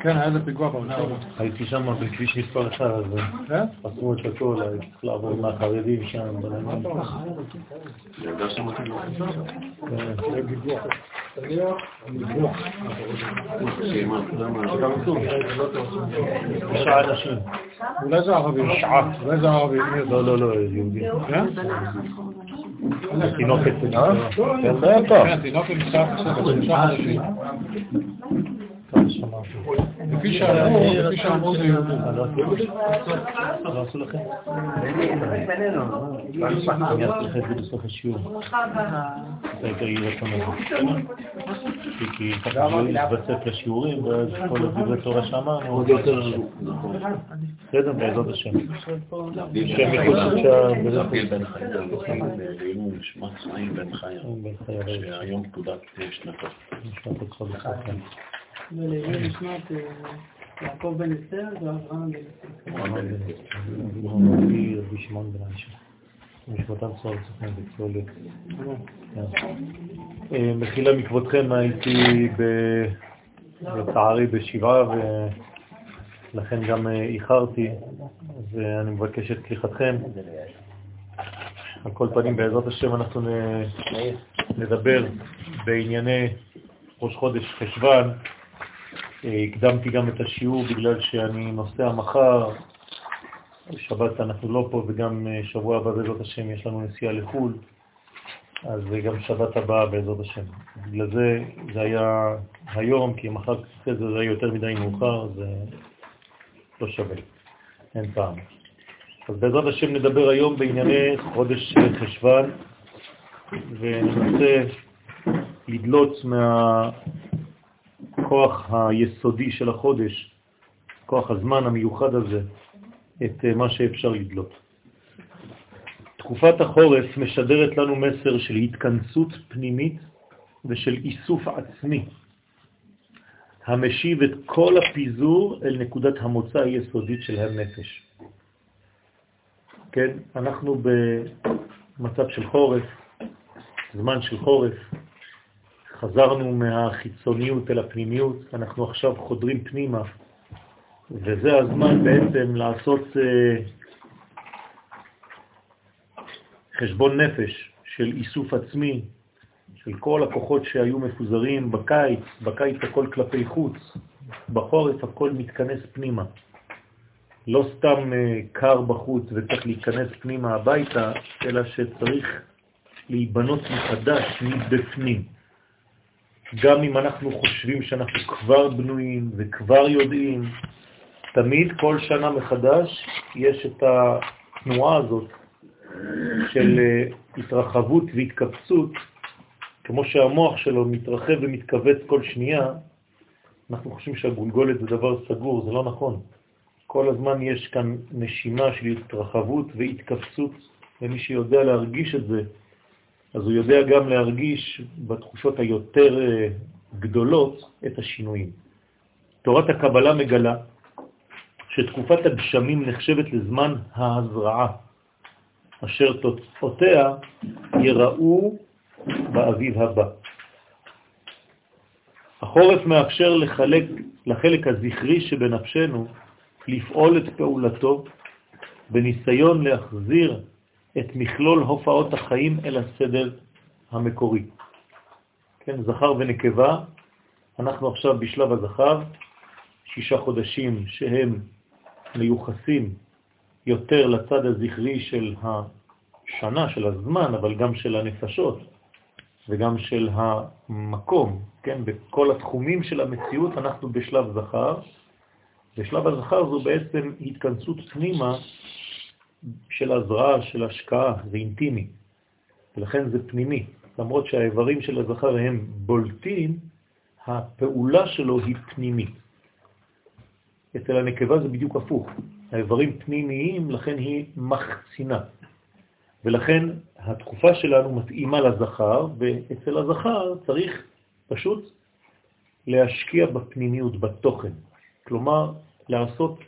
כן, היה איזה פיגוע באוצר. הייתי שם בכביש מספר 1, אז כן? עשו את הכל, הייתי צריך לעבור מהחרדים שם. כן. תשעה אנשים. אולי זה ערבי. אולי זה ערבי. לא, לא, לא, יהודי. כן? תינוקת. אה? כן, זה היה טוב. כן, משחק שלושה חודשים. לפי שאמרו, לפי שאמרו זה יהודי. לא עשו לכם? אני אעשה לך את זה בסוף השיעור. זה יהיה רצון הזה. כי- ככה זה יתווסף לשיעורים, ואז כל הדברי תורה שאמרנו, עוד יותר בסדר, בעזרת השם. שם, להבדיל בין חיים לעילוי נשמת חיים בן רעי. שהיום פקודת שנתו. מחילה מכבודכם, הייתי לצערי בשבעה ולכן גם אה, איחרתי, ואני מבקש את סליחתכם. על כל פנים, בעזרת השם אנחנו נדבר בענייני ראש חודש חשוון. אה, הקדמתי גם את השיעור בגלל שאני נוסע מחר, שבת אנחנו לא פה וגם אה, שבוע הבא בעזרת השם יש לנו נסיעה לחו"ל, אז אה, גם שבת הבאה בעזרת השם. בגלל זה זה היה היום, כי מחר אחרי זה היה יותר מדי מאוחר, זה לא שווה, אין פעם. אז בעזרת השם נדבר היום בענייני חודש חשוון, וננסה לדלות מה... הכוח היסודי של החודש, כוח הזמן המיוחד הזה, את אה, מה שאפשר לדלות. תקופת החורף משדרת לנו מסר של התכנסות פנימית ושל איסוף עצמי, המשיב את כל הפיזור אל נקודת המוצא היסודית של הנפש. כן, אנחנו במצב של חורף, זמן של חורף, חזרנו מהחיצוניות אל הפנימיות, אנחנו עכשיו חודרים פנימה, וזה הזמן בעצם לעשות אה, חשבון נפש של איסוף עצמי, של כל הכוחות שהיו מפוזרים בקיץ, בקיץ הכל כלפי חוץ, בחורף הכל מתכנס פנימה. לא סתם אה, קר בחוץ וצריך להיכנס פנימה הביתה, אלא שצריך להיבנות מחדש מבפנים. גם אם אנחנו חושבים שאנחנו כבר בנויים וכבר יודעים, תמיד כל שנה מחדש יש את התנועה הזאת של אה, התרחבות והתכווצות, כמו שהמוח שלו מתרחב ומתכווץ כל שנייה, אנחנו חושבים שהגולגולת זה דבר סגור, זה לא נכון. כל הזמן יש כאן נשימה של התרחבות והתכווצות, ומי שיודע להרגיש את זה, אז הוא יודע גם להרגיש בתחושות היותר אה, גדולות את השינויים. תורת הקבלה מגלה שתקופת הגשמים נחשבת לזמן ההזרעה, אשר תוצאותיה יראו באביב הבא. החורף מאפשר לחלק, לחלק הזכרי שבנפשנו לפעול את פעולתו בניסיון להחזיר את מכלול הופעות החיים אל הסדר המקורי. כן, זכר ונקבה, אנחנו עכשיו בשלב הזכר, שישה חודשים שהם מיוחסים יותר לצד הזכרי של השנה, של הזמן, אבל גם של הנפשות וגם של המקום, כן, בכל התחומים של המציאות אנחנו בשלב זכר. בשלב הזכר זו בעצם התכנסות פנימה של הזרעה, של השקעה, זה אינטימי, ולכן זה פנימי. למרות שהאיברים של הזכר הם בולטים, הפעולה שלו היא פנימית. אצל הנקבה זה בדיוק הפוך. האיברים פנימיים, לכן היא מחצינה. ולכן התקופה שלנו מתאימה לזכר, ואצל הזכר צריך פשוט להשקיע בפנימיות, בתוכן. כלומר, לעשות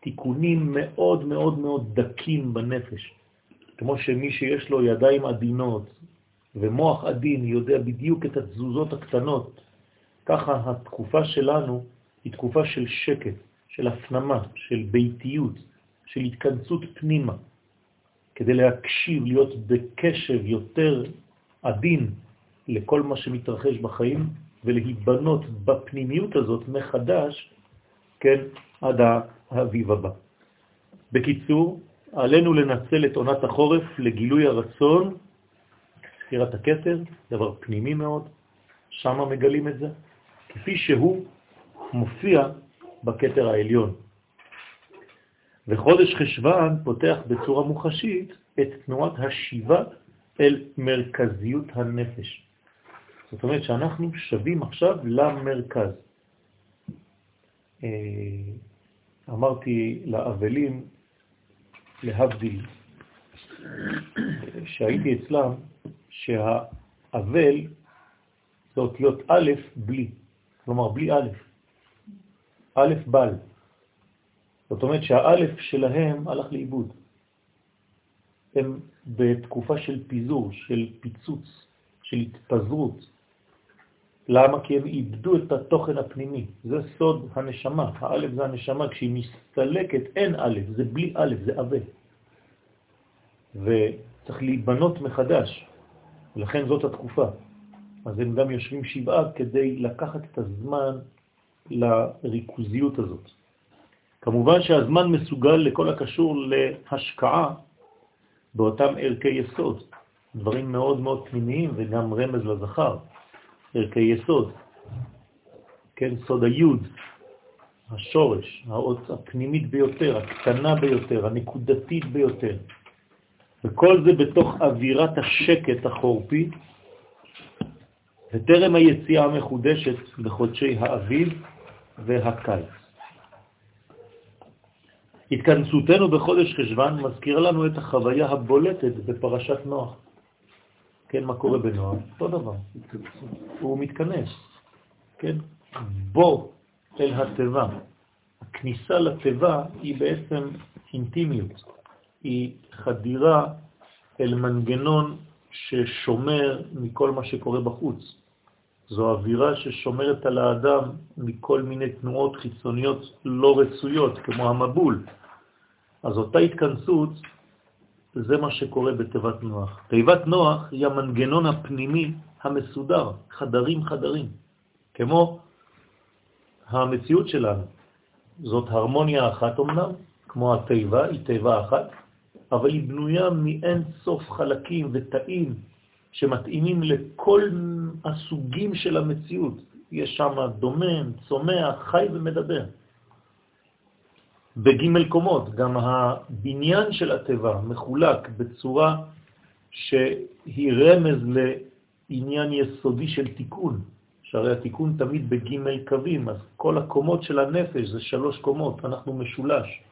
תיקונים מאוד מאוד מאוד דקים בנפש. כמו שמי שיש לו ידיים עדינות ומוח עדין יודע בדיוק את התזוזות הקטנות, ככה התקופה שלנו היא תקופה של שקט, של הפנמה, של ביתיות, של התכנסות פנימה, כדי להקשיב, להיות בקשב יותר עדין לכל מה שמתרחש בחיים, ולהיבנות בפנימיות הזאת מחדש, כן, עד האביב הבא. בקיצור, עלינו לנצל את עונת החורף לגילוי הרצון, ספירת הכתר, דבר פנימי מאוד, שם מגלים את זה, כפי שהוא מופיע בכתר העליון. וחודש חשבן פותח בצורה מוחשית את תנועת השיבה אל מרכזיות הנפש. זאת אומרת שאנחנו שווים עכשיו למרכז. אמרתי לאבלים, להבדיל, שהייתי אצלם, שהאבל זה אותיות א' בלי, כלומר בלי א', א' בל. זאת אומרת שהאלף שלהם הלך לאיבוד. הם בתקופה של פיזור, של פיצוץ, של התפזרות. למה? כי הם איבדו את התוכן הפנימי. זה סוד הנשמה. האלף זה הנשמה. כשהיא מסתלקת אין אלף, זה בלי אלף, זה אבה. וצריך להיבנות מחדש. ולכן זאת התקופה. אז הם גם יושבים שבעה כדי לקחת את הזמן לריכוזיות הזאת. כמובן שהזמן מסוגל לכל הקשור להשקעה באותם ערכי יסוד, דברים מאוד מאוד פנימיים וגם רמז לזכר, ערכי יסוד, כן, סוד היוד, השורש, האות הפנימית ביותר, הקטנה ביותר, הנקודתית ביותר. וכל זה בתוך אווירת השקט החורפי, וטרם היציאה המחודשת בחודשי האביב והקיץ. התכנסותנו בחודש חשבן מזכיר לנו את החוויה הבולטת בפרשת נוח. כן, מה קורה בנוח? אותו דבר. הוא מתכנס, כן? בו אל הטבע. הכניסה לטבע היא בעצם אינטימיות, היא חדירה אל מנגנון ששומר מכל מה שקורה בחוץ. זו אווירה ששומרת על האדם מכל מיני תנועות חיצוניות לא רצויות, כמו המבול. אז אותה התכנסות, זה מה שקורה בתיבת נוח. תיבת נוח היא המנגנון הפנימי המסודר, חדרים חדרים, כמו המציאות שלנו. זאת הרמוניה אחת אמנם, כמו התיבה, היא תיבה אחת, אבל היא בנויה מאין סוף חלקים ותאים שמתאימים לכל הסוגים של המציאות. יש שם דומם, צומח, חי ומדבר. בג' קומות, גם הבניין של הטבע מחולק בצורה שהיא רמז לעניין יסודי של תיקון, שהרי התיקון תמיד בג' קווים, אז כל הקומות של הנפש זה שלוש קומות, אנחנו משולש.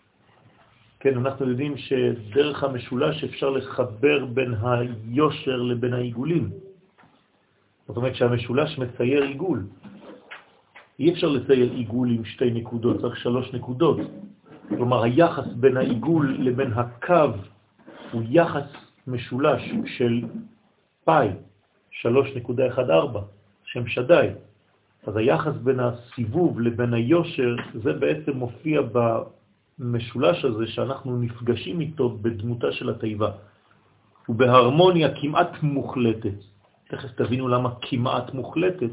כן, אנחנו יודעים שדרך המשולש אפשר לחבר בין היושר לבין העיגולים. זאת אומרת שהמשולש מצייר עיגול. אי אפשר לצייר עיגול עם שתי נקודות, צריך שלוש נקודות. כלומר, היחס בין העיגול לבין הקו הוא יחס משולש של פאי, 3.14, שם שדאי. אז היחס בין הסיבוב לבין היושר, זה בעצם מופיע במשולש הזה שאנחנו נפגשים איתו בדמותה של התיבה. ובהרמוניה כמעט מוחלטת. תכף תבינו למה כמעט מוחלטת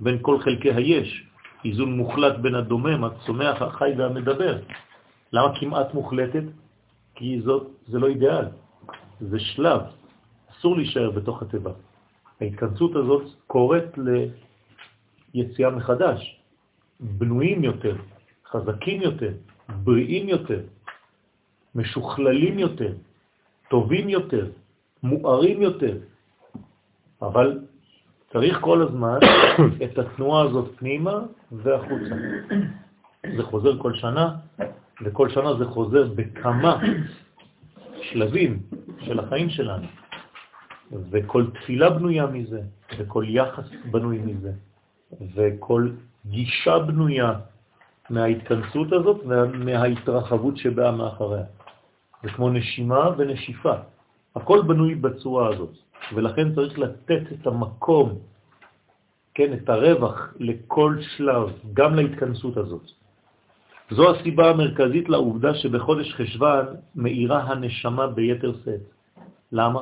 בין כל חלקי היש. איזון מוחלט בין הדומם, הצומח, החי והמדבר. למה כמעט מוחלטת? כי זאת, זה לא אידיאל, זה שלב, אסור להישאר בתוך הטבע. ההתכנסות הזאת קוראת ליציאה מחדש, בנויים יותר, חזקים יותר, בריאים יותר, משוכללים יותר, טובים יותר, מוארים יותר, אבל צריך כל הזמן את התנועה הזאת פנימה והחוצה. זה חוזר כל שנה, וכל שנה זה חוזר בכמה שלבים של החיים שלנו. וכל תפילה בנויה מזה, וכל יחס בנוי מזה, וכל גישה בנויה מההתכנסות הזאת ומההתרחבות שבאה מאחריה. זה כמו נשימה ונשיפה. הכל בנוי בצורה הזאת, ולכן צריך לתת את המקום כן, את הרווח לכל שלב, גם להתכנסות הזאת. זו הסיבה המרכזית לעובדה שבחודש חשבן מאירה הנשמה ביתר סט. למה?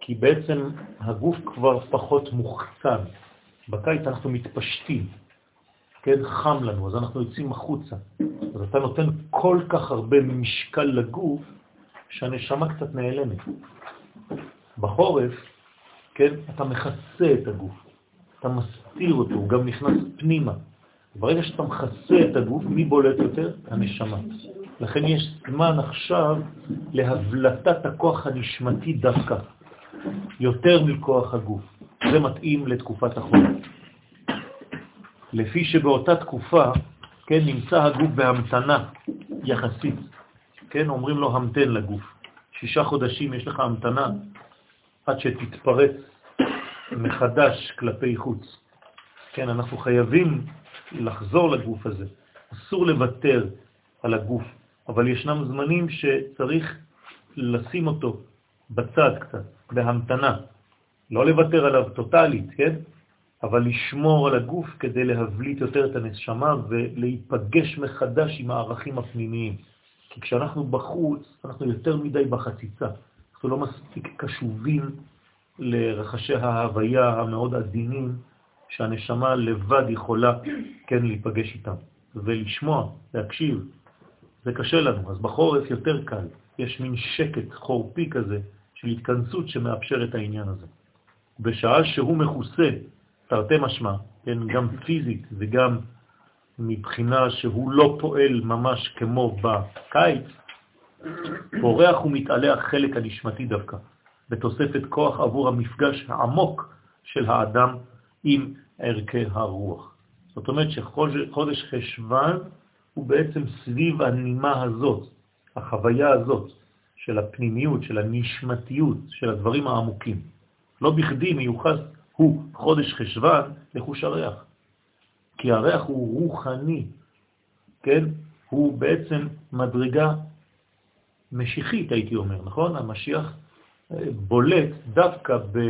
כי בעצם הגוף כבר פחות מוחצן. בקיץ אנחנו מתפשטים, כן, חם לנו, אז אנחנו יוצאים החוצה. אז אתה נותן כל כך הרבה משקל לגוף, שהנשמה קצת נעלמת. בחורף, כן, אתה מכסה את הגוף, אתה מסתיר אותו, הוא גם נכנס פנימה. ברגע שאתה מכסה את הגוף, מי בולט יותר? הנשמה. לכן יש זמן עכשיו להבלטת הכוח הנשמתי דווקא, יותר מכוח הגוף. זה מתאים לתקופת החורף. לפי שבאותה תקופה, כן, נמצא הגוף בהמתנה יחסית. כן, אומרים לו המתן לגוף. שישה חודשים יש לך המתנה עד שתתפרץ מחדש כלפי חוץ. כן, אנחנו חייבים לחזור לגוף הזה. אסור לוותר על הגוף, אבל ישנם זמנים שצריך לשים אותו בצד קצת, בהמתנה. לא לוותר עליו טוטלית, כן? אבל לשמור על הגוף כדי להבליט יותר את הנשמה ולהיפגש מחדש עם הערכים הפנימיים. כי כשאנחנו בחוץ, אנחנו יותר מדי בחציצה. אנחנו לא מספיק קשובים לרחשי ההוויה המאוד עדינים שהנשמה לבד יכולה כן להיפגש איתם. ולשמוע, להקשיב, זה קשה לנו. אז בחורף יותר קל. יש מין שקט חורפי כזה של התכנסות שמאפשר את העניין הזה. בשעה שהוא מכוסה, תרתי משמע, כן, גם פיזית וגם מבחינה שהוא לא פועל ממש כמו בקיץ, פורח ומתעלה החלק הנשמתי דווקא, בתוספת כוח עבור המפגש העמוק של האדם עם ערכי הרוח. זאת אומרת שחודש חשבן הוא בעצם סביב הנימה הזאת, החוויה הזאת של הפנימיות, של הנשמתיות, של הדברים העמוקים. לא בכדי מיוחס הוא חודש חשבן לחוש הריח. כי הריח הוא רוחני, כן? הוא בעצם מדרגה משיחית, הייתי אומר, נכון? המשיח אה, בולט דווקא בה...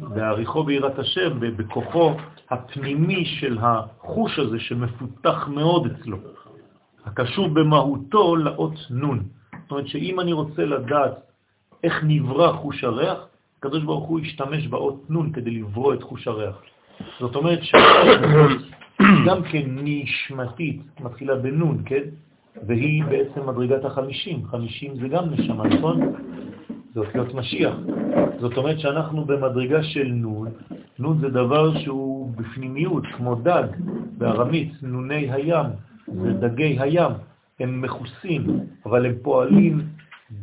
בעריכו בירת השם, בכוחו הפנימי של החוש הזה שמפותח מאוד אצלו, הקשור במהותו לאות נון. זאת אומרת שאם אני רוצה לדעת איך נברא חוש הריח, הקדוש ברוך הוא השתמש באות נון כדי לברוא את חוש הריח. זאת אומרת שגם כן נשמתית, מתחילה בנון, כן? והיא בעצם מדרגת החמישים. חמישים זה גם נשמה, נכון? זה אותיות משיח. זאת אומרת שאנחנו במדרגה של נון, נון זה דבר שהוא בפנימיות, כמו דג, בארמית, נוני הים, זה דגי הים, הם מכוסים, אבל הם פועלים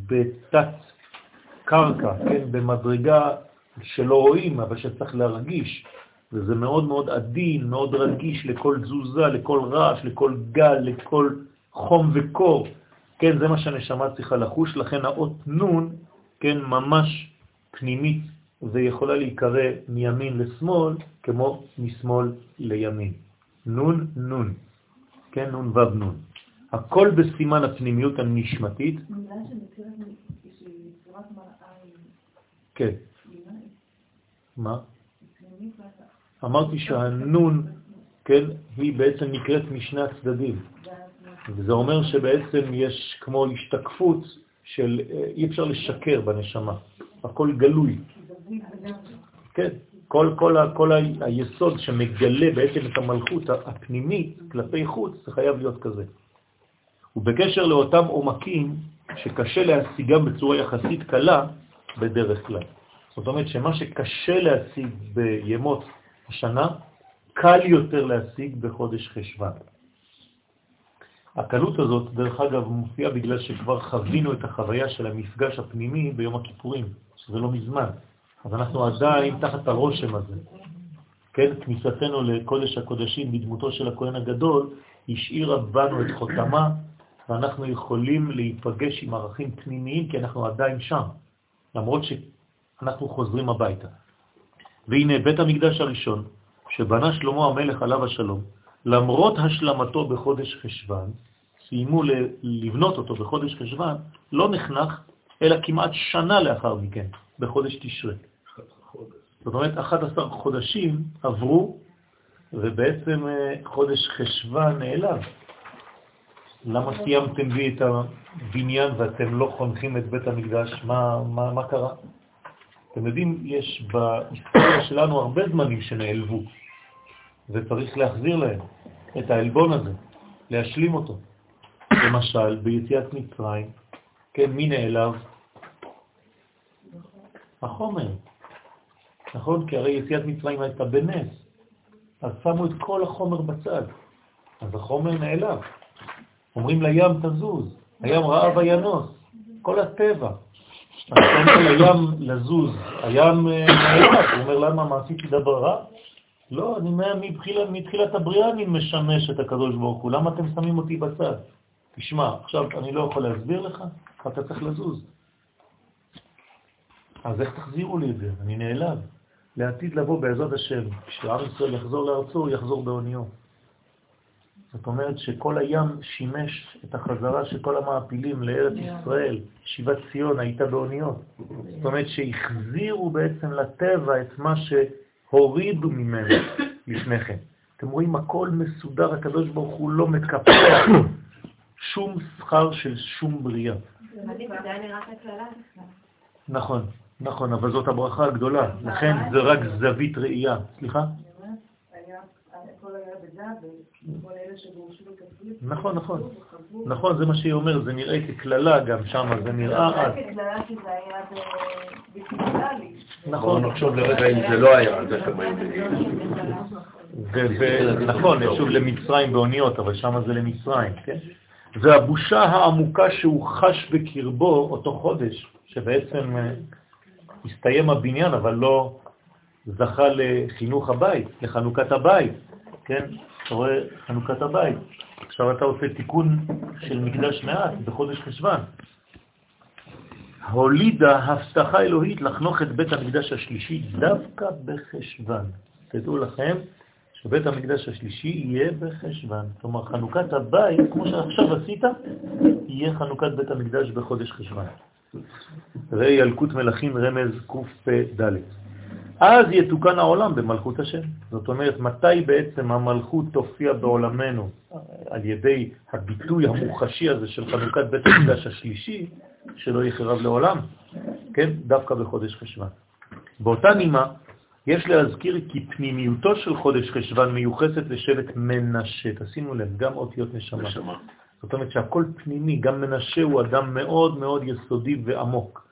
בתת קרקע, כן, במדרגה שלא רואים, אבל שצריך להרגיש. וזה מאוד מאוד עדין, מאוד רגיש לכל תזוזה, לכל רעש, לכל גל, לכל חום וקור. כן, זה מה שהנשמה צריכה לחוש, לכן האות נון, כן, ממש פנימית, ויכולה להיקרא מימין לשמאל, כמו משמאל לימין. נון, נון. כן, נון וו נון. הכל בסימן הפנימיות הנשמתית. כן. מה? אמרתי שהנון, כן, היא בעצם נקראת משני הצדדים. וזה אומר שבעצם יש כמו השתקפות של, אי אפשר לשקר בנשמה, הכל גלוי. כן, כל, כל, כל היסוד שמגלה בעצם את המלכות הפנימית כלפי חוץ, זה חייב להיות כזה. ובקשר לאותם עומקים שקשה להשיגם בצורה יחסית קלה, בדרך כלל. זאת אומרת שמה שקשה להשיג בימות השנה, קל יותר להשיג בחודש חשבן. הקלות הזאת, דרך אגב, מופיעה בגלל שכבר חווינו את החוויה של המפגש הפנימי ביום הכיפורים, שזה לא מזמן. אז אנחנו עדיין תחת הרושם הזה. כן, כניסתנו לקודש הקודשים בדמותו של הכהן הגדול, השאירה בנו את חותמה, ואנחנו יכולים להיפגש עם ערכים פנימיים, כי אנחנו עדיין שם, למרות שאנחנו חוזרים הביתה. והנה בית המקדש הראשון, שבנה שלמה המלך עליו השלום, למרות השלמתו בחודש חשבן, סיימו לבנות אותו בחודש חשבן, לא נחנך, אלא כמעט שנה לאחר מכן, בחודש תשרה. זאת אומרת, 11 חודשים עברו, ובעצם אה, חודש חשבה נעלם. למה סיימתם בי את הבניין ואתם לא חונכים את בית המקדש? מה, מה, מה קרה? אתם יודעים, יש בהיסטוריה שלנו הרבה זמנים שנעלבו, וצריך להחזיר להם את העלבון הזה, להשלים אותו. למשל, ביציאת מצרים, כן, מי נעלב? החומר. נכון? כי הרי יציאת מצרים הייתה בנס, אז שמו את כל החומר בצד, אז החומר נעלב. אומרים לים תזוז, הים רעב וינוס, כל הטבע. אז אתה לים לזוז, הים אה, נעלב, הוא אומר למה, מה עשיתי דבר רע? לא, אני מתחילת הבריאה אני משמש את הקדוש ברוך הוא, למה אתם שמים אותי בצד? תשמע, עכשיו אני לא יכול להסביר לך, אתה צריך לזוז. אז איך תחזירו לי את זה? אני נעלב. לעתיד לבוא בעזרת השם, כשעם ישראל יחזור לארצו, הוא יחזור באוניו. זאת אומרת שכל הים שימש את החזרה של כל המעפילים לארץ ישראל, שיבת ציון הייתה באוניות. זאת אומרת שהחזירו בעצם לטבע את מה שהורידו ממנו לפני כן. אתם רואים, הכל מסודר, הקדוש ברוך הוא לא מקפח שום שכר של שום בריאה. נכון, נכון, אבל זאת הברכה הגדולה, לכן זה רק זווית ראייה. סליחה? נכון, נכון. נכון, זה מה שהיא אומרת, זה נראה ככללה גם שם, זה נראה אז. נכון, נחשוב לרגע אם זה לא היה, זה נכון, שוב למצרים באוניות, אבל שם זה למצרים, כן? והבושה העמוקה שהוא חש בקרבו אותו חודש, שבעצם אה, הסתיים הבניין, אבל לא זכה לחינוך הבית, לחנוכת הבית, כן? אתה רואה חנוכת הבית. עכשיו אתה עושה תיקון של מקדש מעט בחודש חשבן. הולידה הבטחה אלוהית לחנוך את בית המקדש השלישי דווקא בחשבן. תדעו לכם שבית המקדש השלישי יהיה בחשבן. כלומר, חנוכת הבית, כמו שעכשיו עשית, יהיה חנוכת בית המקדש בחודש חשבן. ראי ילקוט מלכים רמז קפ"ד. אז יתוקן העולם במלכות השם. זאת אומרת, מתי בעצם המלכות תופיע בעולמנו על ידי הביטוי המוחשי הזה של חנוכת בית המקדש השלישי, שלא יחרב לעולם, כן? דווקא בחודש חשבן. באותה נימה, יש להזכיר כי פנימיותו של חודש חשבן מיוחסת לשבט מנשה. תשימו לב, גם אותיות נשמה. נשמה. זאת אומרת שהכל פנימי, גם מנשה הוא אדם מאוד מאוד יסודי ועמוק,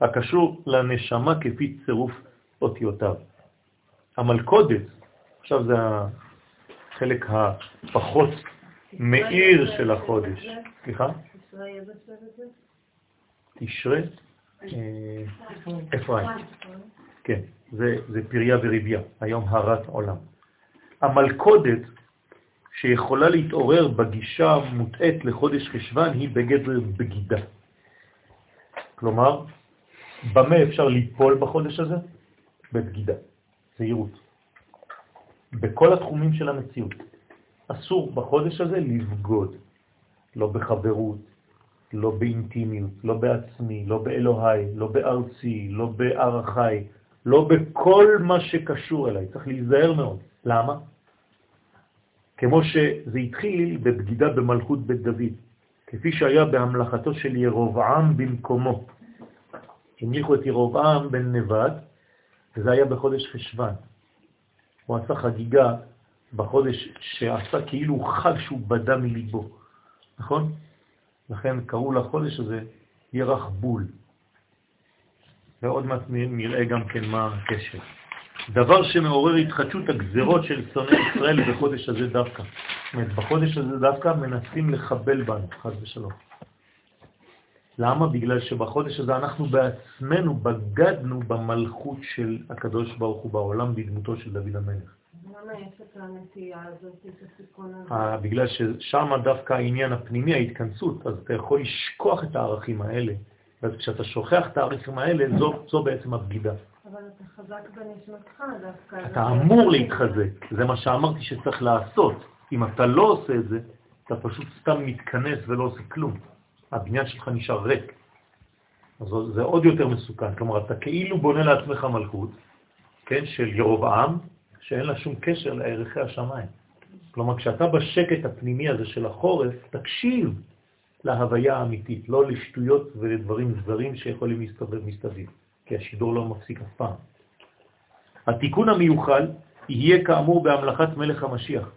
הקשור לנשמה כפי צירוף אותיותיו. המלכודת, עכשיו זה החלק הפחות מאיר של החודש. סליחה? תשרה? אה, אפרים. כן, זה, זה פריה וריביה, היום הרת עולם. המלכודת שיכולה להתעורר בגישה מוטעת לחודש חשבן היא בגדר בגידה. כלומר, במה אפשר ליפול בחודש הזה? בבגידה, זהירות. בכל התחומים של המציאות. אסור בחודש הזה לבגוד, לא בחברות, לא באינטימיות, לא בעצמי, לא באלוהי, לא בארצי, לא בערכי, לא בכל מה שקשור אליי. צריך להיזהר מאוד. למה? כמו שזה התחיל בבגידה במלכות בית דוד, כפי שהיה בהמלכתו של ירובעם במקומו. המליכו את ירובעם בן נבד, וזה היה בחודש חשבן. הוא עשה חגיגה בחודש שעשה כאילו חג שהוא בדה מליבו, נכון? לכן קראו לחודש הזה ירח בול. ועוד מעט נראה גם כן מה הקשר. דבר שמעורר התחדשות הגזרות של שונאי ישראל בחודש הזה דווקא. זאת אומרת, בחודש הזה דווקא מנסים לחבל בנו, חז ושלום. למה? בגלל שבחודש הזה אנחנו בעצמנו בגדנו במלכות של הקדוש ברוך הוא בעולם בדמותו של דוד המלך. למה יש את הנטייה הזאת, את הסיכון הזה? אה, בגלל ששם דווקא העניין הפנימי, ההתכנסות, אז אתה יכול לשכוח את הערכים האלה, ואז כשאתה שוכח את הערכים האלה, זו, זו בעצם הבגידה. אבל אתה חזק בנשמתך דווקא. אתה אמור להתחזק, זה מה שאמרתי שצריך לעשות. אם אתה לא עושה את זה, אתה פשוט סתם מתכנס ולא עושה כלום. הבניין שלך נשאר ריק. אז זה עוד יותר מסוכן. כלומר, אתה כאילו בונה לעצמך מלכות, כן, של ירובעם, שאין לה שום קשר לערכי השמיים. כלומר, כשאתה בשקט הפנימי הזה של החורף, תקשיב להוויה האמיתית, לא לשטויות ולדברים זרים שיכולים להסתובב מסתביב, כי השידור לא מפסיק אף פעם. התיקון המיוחל יהיה כאמור בהמלכת מלך המשיח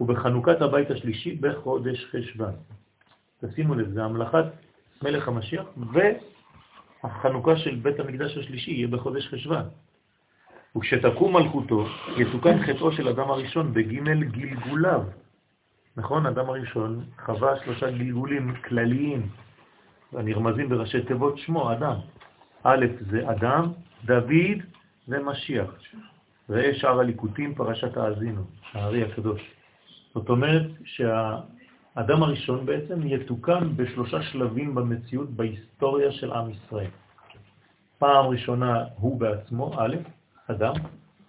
ובחנוכת הבית השלישי בחודש חשבן. תשימו לב, זה המלכת מלך המשיח והחנוכה של בית המקדש השלישי יהיה בחודש חשבן. וכשתקום מלכותו, יתוקן חטאו של אדם הראשון בג' גלגוליו. נכון? אדם הראשון חווה שלושה גלגולים כלליים, הנרמזים בראשי תיבות שמו, אדם. א' זה אדם, דוד ומשיח. ראה שאר הליקוטים, פרשת האזינו, הארי הקדוש. זאת אומרת שהאדם הראשון בעצם יתוקן בשלושה שלבים במציאות, בהיסטוריה של עם ישראל. פעם ראשונה הוא בעצמו, א', אדם,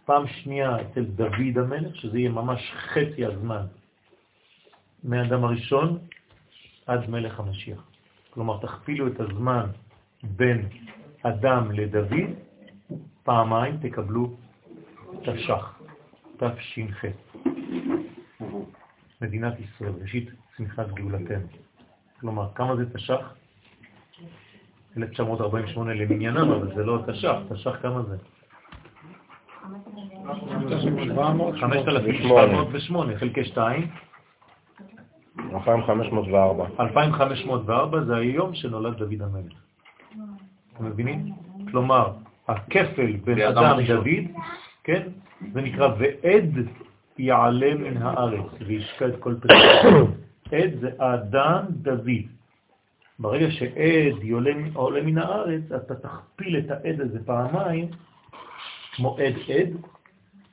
פעם שנייה אצל דוד המלך, שזה יהיה ממש חצי הזמן מאדם הראשון עד מלך המשיח. כלומר, תכפילו את הזמן בין אדם לדוד, פעמיים תקבלו תש"ח, תש"ח. מדינת ישראל, ראשית צמיחת גאולתנו. כלומר, כמה זה תש"ח? 1948 למניינם, אבל זה לא תש"ח, תש"ח כמה זה? 5,708 חלקי 2. 2,504. 2,504 זה היום שנולד דוד המלך. אתם מבינים? כלומר, הכפל בין אדם דוד, כן? זה נקרא ועד יעלה מן הארץ וישקע את כל פרק. עד זה אדם דוד. ברגע שעד עולה מן הארץ, אתה תכפיל את העד הזה פעמיים, כמו עד עד,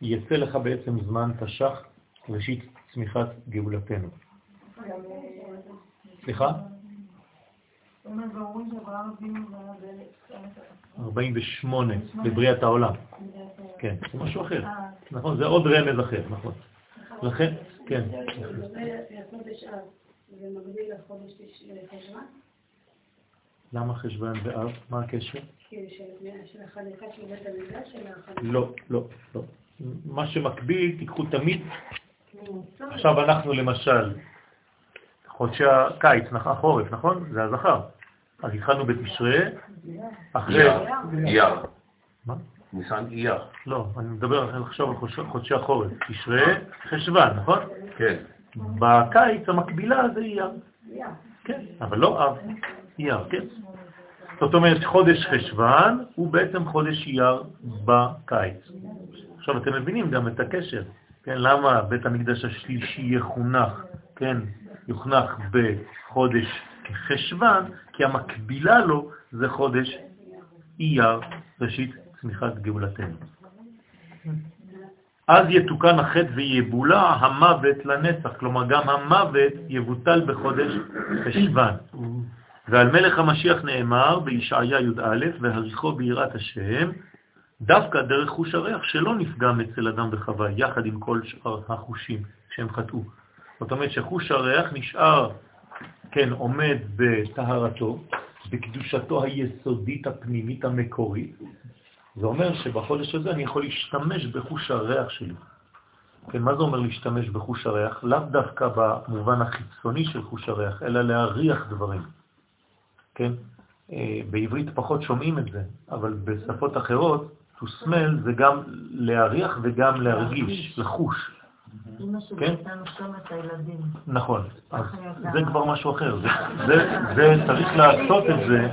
יצא לך בעצם זמן תש"ח, ראשית צמיחת גאולתנו. סליחה? 48 בבריאת העולם. כן, זה משהו אחר. נכון, זה עוד רמז אחר, נכון. לכן, כן. למה חשבון באב? מה הקשר? לא, לא, לא. מה שמקביל, תיקחו תמיד. עכשיו אנחנו למשל, חודשי הקיץ, החורף, נכון? זה הזכר. אז התחלנו בתשרה, אחרי... אייר. מה? ניסן אייר. לא, אני מדבר עכשיו על חודשי החורף. תשרה, חשבן, נכון? כן. בקיץ המקבילה זה אייר. כן, אבל לא אב, אייר, כן. זאת אומרת, חודש חשבן הוא בעצם חודש אייר בקיץ. עכשיו אתם מבינים גם את הקשר, כן? למה בית המקדש השלישי יחונך, כן? יוחנך בחודש חשבן, כי המקבילה לו זה חודש אייר, ראשית צמיחת גאולתנו. אז יתוקן החטא ויבולע המוות לנצח, כלומר גם המוות יבוטל בחודש חשבן. ועל מלך המשיח נאמר בישעיה י"א, והריחו ביראת השם, דווקא דרך חוש הריח שלא נפגם אצל אדם וחווה, יחד עם כל שאר החושים שהם חטאו. זאת אומרת שחוש הריח נשאר, כן, עומד בטהרתו, בקדושתו היסודית הפנימית המקורית. זה אומר שבחודש הזה אני יכול להשתמש בחוש הריח שלי. כן, מה זה אומר להשתמש בחוש הריח? לאו דווקא במובן החיצוני של חוש הריח, אלא להריח דברים. כן? אה, בעברית פחות שומעים את זה, אבל בשפות אחרות, to smell זה גם להריח וגם להרגיש, לחוש. כן? נכון, אז זה כבר משהו אחר, זה צריך לעשות את זה.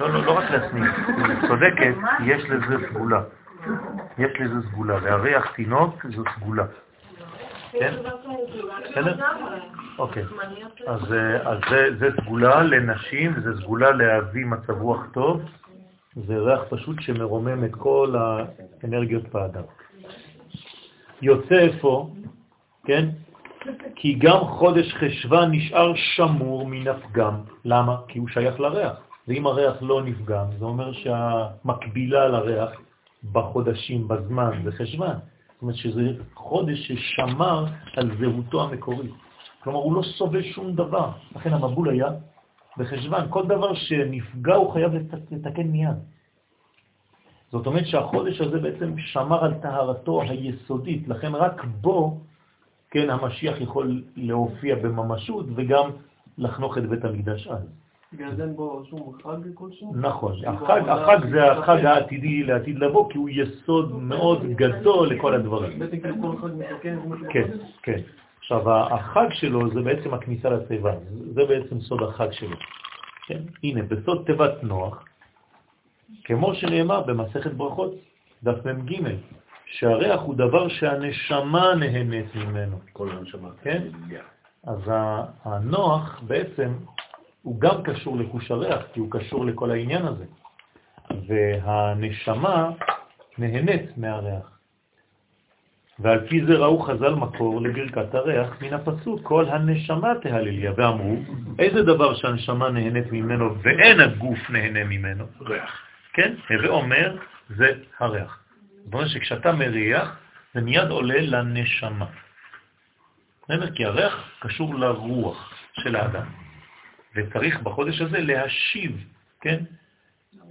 לא, לא, לא רק להסניף, צודקת, יש לזה סגולה. יש לזה סגולה, להריח תינוק זו סגולה. כן? בסדר? אוקיי. אז זה סגולה לנשים, זה סגולה להביא מצב רוח טוב, זה ריח פשוט שמרומם את כל האנרגיות באדם. יוצא איפה, כן? כי גם חודש חשבן נשאר שמור מן הפגם. למה? כי הוא שייך לריח. ואם הריח לא נפגם, זה אומר שהמקבילה לריח בחודשים, בזמן, זה חשבן. זאת אומרת שזה חודש ששמר על זהותו המקורית. כלומר, הוא לא סובל שום דבר. לכן המבול היה בחשבן. כל דבר שנפגע הוא חייב לתקן מיד. זאת אומרת שהחודש הזה בעצם שמר על טהרתו היסודית, לכן רק בו, כן, המשיח יכול להופיע בממשות וגם לחנוך את בית המקדש אז. בגלל זה אין בו שום חג כלשהו? נכון, החג, זה החג העתידי לעתיד לבוא, כי הוא יסוד מאוד גדול לכל הדברים. בעצם כאילו כל חג מתקן כן? כן. עכשיו, החג שלו זה בעצם הכניסה לתיבה, זה בעצם סוד החג שלו. כן? הנה, בסוד תיבת נוח, כמו שנאמר במסכת ברכות, דף מ"ג, שהריח הוא דבר שהנשמה נהנית ממנו. כל הנשמה. כן? אז ה- הנוח בעצם הוא גם קשור לחוש הריח, כי הוא קשור לכל העניין הזה. והנשמה נהנית מהריח. ועל פי זה ראו חז"ל מקור לברכת הריח מן הפסוק, כל הנשמה תהלליה, ואמרו, איזה דבר שהנשמה נהנית ממנו ואין הגוף נהנה ממנו? ריח. כן? הווה אומר, זה הריח. זאת אומרת שכשאתה מריח, זה מיד עולה לנשמה. בסדר? כי הריח קשור לרוח של האדם, וצריך בחודש הזה להשיב, כן?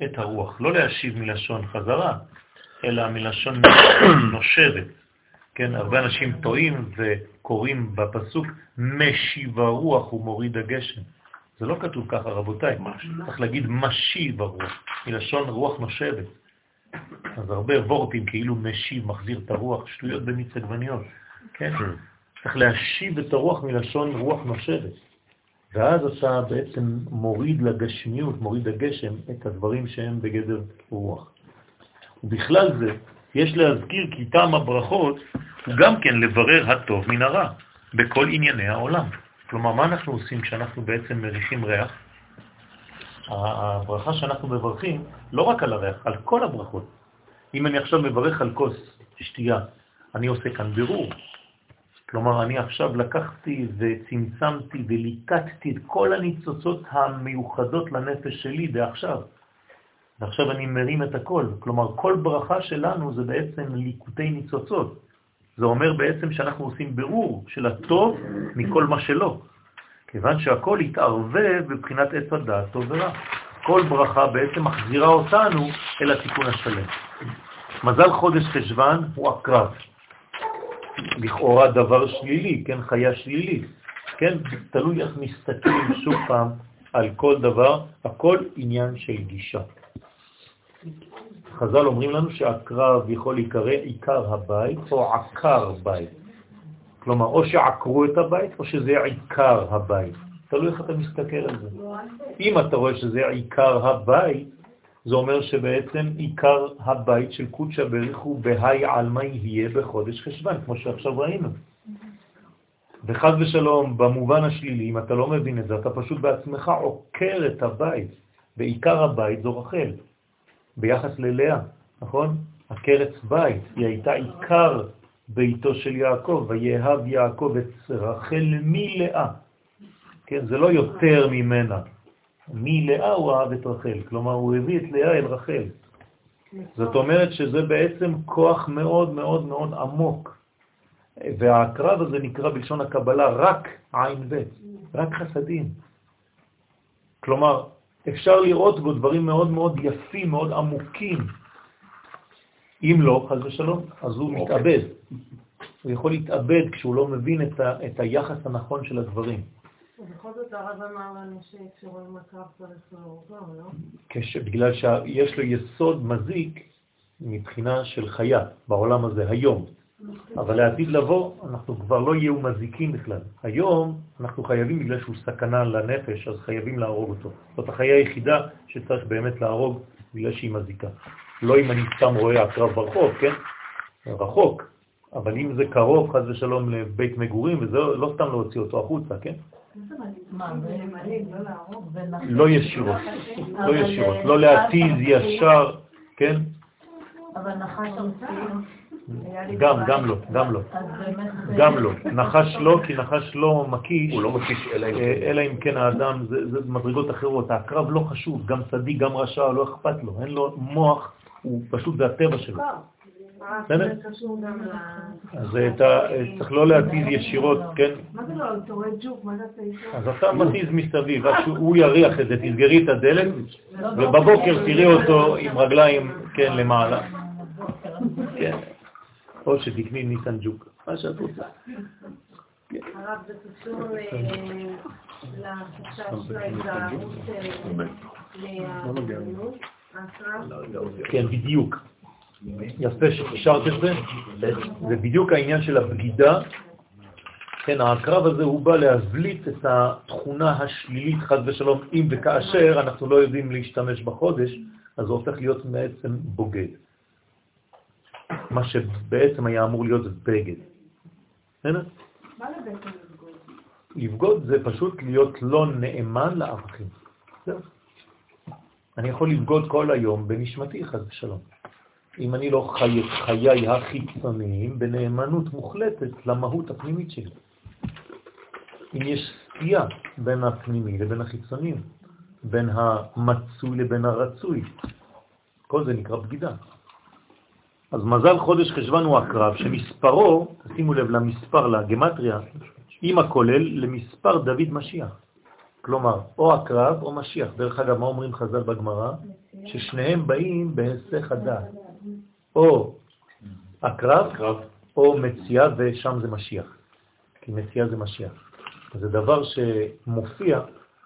את הרוח. לא להשיב מלשון חזרה, אלא מלשון נושבת. כן, הרבה אנשים טועים וקוראים בפסוק משיב הרוח ומוריד הגשם. זה לא כתוב ככה, רבותיי. צריך להגיד משיב הרוח, מלשון רוח נושבת. אז הרבה וורטים כאילו משיב, מחזיר את הרוח, שטויות במיץ עגבניות. כן? צריך להשיב את הרוח מלשון רוח נושבת. ואז אתה בעצם מוריד לגשמיות, מוריד לגשם, את הדברים שהם בגדר רוח. ובכלל זה, יש להזכיר כי טעם הברכות הוא גם כן לברר הטוב מן הרע בכל ענייני העולם. כלומר, מה אנחנו עושים כשאנחנו בעצם מריחים ריח? הברכה שאנחנו מברכים, לא רק על הריח, על כל הברכות. אם אני עכשיו מברך על כוס שתייה, אני עושה כאן בירור. כלומר, אני עכשיו לקחתי וצמצמתי וליקטתי את כל הניצוצות המיוחדות לנפש שלי בעכשיו. ועכשיו אני מרים את הכל. כלומר, כל ברכה שלנו זה בעצם ליקוטי ניצוצות. זה אומר בעצם שאנחנו עושים בירור של הטוב מכל מה שלא. כיוון שהכל התערבב בבחינת עץ הדעת טוב ורע. כל ברכה בעצם מחזירה אותנו אל התיקון השלם. מזל חודש חשבן הוא הקרב. לכאורה דבר שלילי, כן, חיה שלילית. כן, תלוי איך מסתכלים שוב פעם על כל דבר, הכל עניין של גישה. חז"ל אומרים לנו שהקרב יכול להיקרא עיקר הבית או עקר בית. כלומר, או שעקרו את הבית או שזה עיקר הבית. תלוי איך אתה מסתכל על זה. אם אתה רואה שזה עיקר הבית, זה אומר שבעצם עיקר הבית של קודשא בריך הוא בהי עלמא יהיה בחודש חשבן, כמו שעכשיו ראינו. וחז ושלום, במובן השלילי, אם אתה לא מבין את זה, אתה פשוט בעצמך עוקר את הבית. בעיקר הבית זו רחל, ביחס ללאה, נכון? הקרץ בית, היא הייתה עיקר ביתו של יעקב, ויהב יעקב את רחל מלאה. כן, זה לא יותר ממנה. מלאה הוא אהב את רחל, כלומר הוא הביא את לאה אל רחל. זאת אומרת שזה בעצם כוח מאוד מאוד מאוד עמוק. והקרב הזה נקרא בלשון הקבלה רק עין ב', רק חסדים. כלומר, אפשר לראות בו דברים מאוד מאוד יפים, מאוד עמוקים. אם לא, חז ושלום, אז הוא מתאבד. הוא יכול להתאבד כשהוא לא מבין את, ה, את היחס הנכון של הדברים. ובכל זאת הרב אמר לנו שכשרואים הקרב צריך להורגו, לא? כש, בגלל שיש לו יסוד מזיק מבחינה של חיה בעולם הזה היום. אבל לעתיד לבוא אנחנו כבר לא יהיו מזיקים בכלל. היום אנחנו חייבים, בגלל שהוא סכנה לנפש, אז חייבים להרוג אותו. זאת החיה היחידה שצריך באמת להרוג בגלל שהיא מזיקה. לא אם אני סתם רואה הקרב ברחוב, כן? רחוק. אבל אם זה קרוב, חז ושלום, לבית מגורים, וזה לא סתם להוציא אותו החוצה, כן? לא ישירות, לא ישירות, לא להתיז ישר, כן? אבל נחש גם, גם לא, גם לא. גם לא. נחש לא, כי נחש לא מקיש, הוא לא מקיש אלא אם אה, אלא אם כן האדם, זה, זה מדרגות אחרות. הקרב לא חשוב, גם צדיק, גם רשע, לא אכפת לו. אין לו מוח, הוא פשוט, זה הטבע שלו. בסדר? ל... אז אתה צריך לא להתיז ישירות, כן? מה זה לא? אתה רואה ג'וק, מה זה? אז אתה מתיז מסביב, עד שהוא יריח את זה, תסגרי את הדלת, ובבוקר תראי אותו עם רגליים כן, למעלה. או שתקני ניסן ג'וק, מה שאת רוצה. הרב, זה קשור ל- לחשש להיזהרות אה, מהזמינות, ההקרב. כן, בדיוק. יפה שהשארת את זה. זה בדיוק העניין של הבגידה. כן, העקרב הזה הוא בא להבליט את התכונה השלילית, חד ושלום, אם וכאשר אנחנו לא יודעים להשתמש בחודש, אז הוא הופך להיות בעצם בוגד. מה שבעצם היה אמור להיות בגד. בסדר? מה לבעצם לבגוד? לבגוד זה פשוט להיות לא נאמן לערכים. זהו. אני יכול לבגוד כל היום בנשמתי, חד ושלום. אם אני לא חי את חיי החיצוניים בנאמנות מוחלטת למהות הפנימית שלי. אם יש סטייה בין הפנימי לבין החיצוניים, בין המצוי לבין הרצוי, כל זה נקרא בגידה. אז מזל חודש חשבן הוא הקרב, שמספרו, תשימו לב למספר, לגמטריה, עם הכולל למספר דוד משיח. כלומר, או הקרב או משיח. דרך אגב, מה אומרים חז"ל בגמרא? ששניהם באים בהיסח הדעת. או הקרב או מציאה, ושם זה משיח. כי מציאה זה משיח. זה דבר שמופיע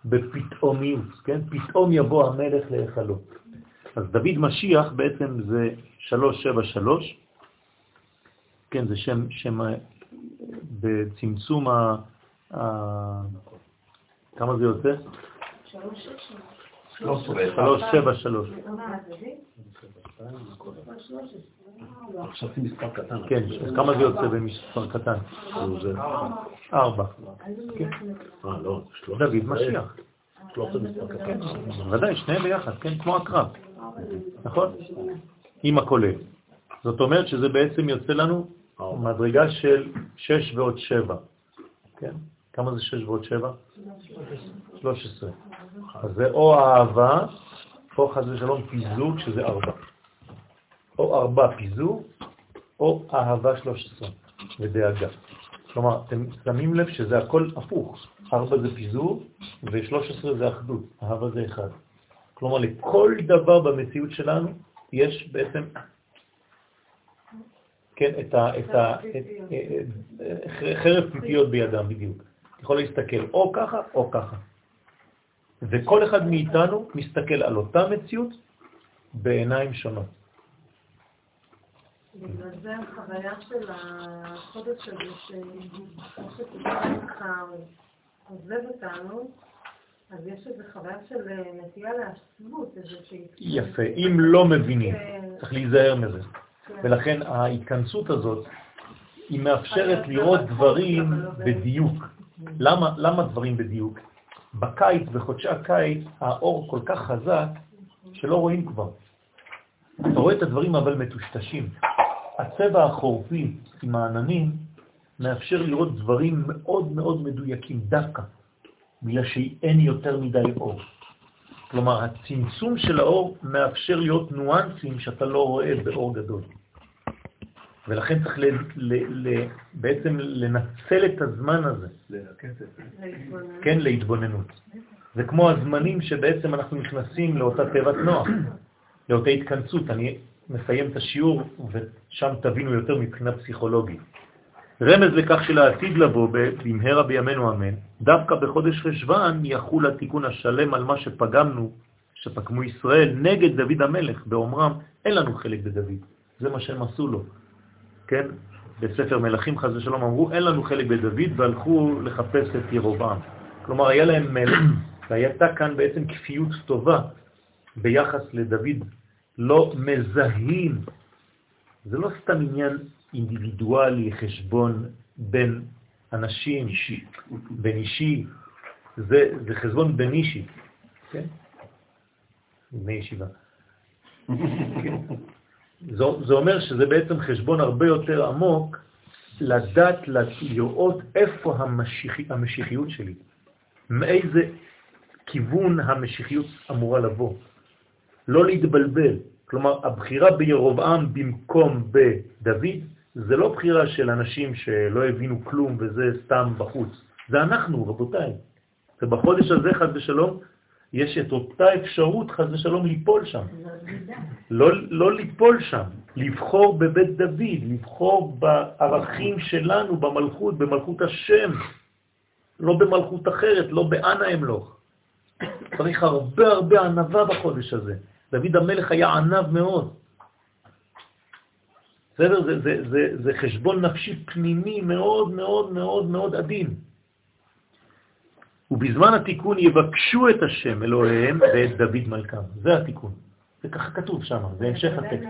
בפתאומיות, כן? פתאום יבוא המלך להיכלו. אז דוד משיח בעצם זה 373, כן, זה שם, שם אה, בצמצום ה... ה... כמה זה יוצא? 373. חשבתי מספר קטן. כן, כמה זה יוצא במספר קטן? זה... ארבע. אה, לא. דוד משיח. זה. ודאי, שניהם ביחד, כן, כמו הקרב. נכון? עם הכולל. זאת אומרת שזה בעצם יוצא לנו מדרגה של 6 ועוד 7. כן? כמה זה 6 ועוד 7? 13. אז זה או אהבה, או חס ושלום פיזור, שזה 4. או 4 פיזור, או אהבה 13 ודאגה. כלומר, אתם שמים לב שזה הכל הפוך. 4 זה פיזור, ו-13 זה אחדות. אהבה זה אחד. כלומר, לכל דבר במציאות שלנו יש בעצם, כן, את ה... את ה את, חרב פיפיות בידם בדיוק. יכול להסתכל או ככה או ככה. וכל אחד מאיתנו מסתכל על אותה מציאות בעיניים שונות. בגלל זה החוויה של החודש הזה, שכמו שתקרא עוזב אותנו, אז יש איזו חוויה של אה, נטייה לעצבות, איזושהי... יפה, אם לא מבינים, כן. צריך להיזהר מזה. כן. ולכן ההתכנסות הזאת, היא מאפשרת לראות דברים בדיוק. למה, למה דברים בדיוק? בקיץ, בחודשי הקיץ, האור כל כך חזק שלא רואים כבר. אתה רואה את הדברים אבל מטושטשים. הצבע החורפי עם העננים מאפשר לראות דברים מאוד מאוד מדויקים דווקא, בגלל שאין יותר מדי אור. כלומר, הצמצום של האור מאפשר להיות ניואנסים שאתה לא רואה באור גדול. ולכן צריך ל, ל, ל, בעצם לנצל את הזמן הזה, כן, להתבוננות. זה כמו הזמנים שבעצם אנחנו נכנסים לאותה תיבת נוח, לאותה התכנסות. אני מסיים את השיעור ושם תבינו יותר מבחינה פסיכולוגית. רמז לכך שלעתיד לבוא במהרה בימינו אמן, דווקא בחודש חשבן יחול התיקון השלם על מה שפגמנו, שפגמו ישראל נגד דוד המלך, באומרם אין לנו חלק בדוד. זה מה שהם עשו לו. כן? בספר מלכים חז ושלום אמרו, אין לנו חלק בדוד, והלכו לחפש את ירובעם. כלומר, היה להם מלך, והייתה כאן בעצם כפיות טובה ביחס לדוד. לא מזהים, זה לא סתם עניין אינדיבידואלי, חשבון בין אנשים, אישי. בין אישי, זה, זה חשבון בין אישי, כן? בני ישיבה. כן. זה, זה אומר שזה בעצם חשבון הרבה יותר עמוק לדעת, לראות איפה המשיח, המשיחיות שלי, מאיזה כיוון המשיחיות אמורה לבוא. לא להתבלבל. כלומר, הבחירה בירובעם במקום בדוד זה לא בחירה של אנשים שלא הבינו כלום וזה סתם בחוץ. זה אנחנו, רבותיי. ובחודש הזה, חד ושלום, יש את אותה אפשרות חז ושלום ליפול שם. לא, לא ליפול שם, לבחור בבית דוד, לבחור בערכים שלנו, במלכות, במלכות השם, לא במלכות אחרת, לא באנה אמלוך. צריך הרבה הרבה ענבה בחודש הזה. דוד המלך היה ענב מאוד. בסדר? זה, זה, זה, זה חשבון נפשי פנימי מאוד מאוד מאוד מאוד עדין. ובזמן התיקון יבקשו את השם אלוהיהם ואת דוד מלכם. זה התיקון. זה ככה כתוב שם, זה המשך הטקסט.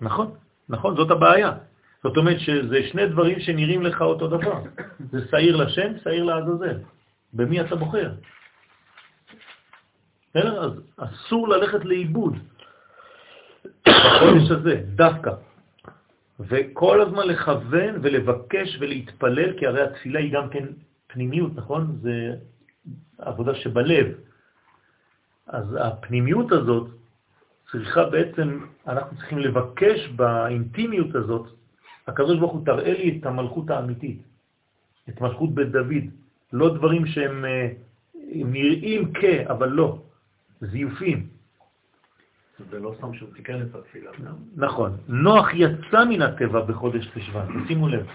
נכון, נכון, זאת הבעיה. זאת אומרת שזה שני דברים שנראים לך אותו דבר. זה שעיר לשם, שעיר לעזאזל. במי אתה בוחר? אז אסור ללכת לאיבוד בחודש הזה, דווקא. וכל הזמן לכוון ולבקש ולהתפלל, כי הרי התפילה היא גם כן פנימיות, נכון? זה עבודה שבלב. אז הפנימיות הזאת צריכה בעצם, אנחנו צריכים לבקש באינטימיות הזאת, הקדוש ברוך הוא תראה לי את המלכות האמיתית, את מלכות בית דוד, לא דברים שהם אה, נראים כ, אבל לא, זיופים. זה לא סתם שהוא תיקן את התפילה. נכון. נוח יצא מן הטבע בחודש חשבן, שימו לב.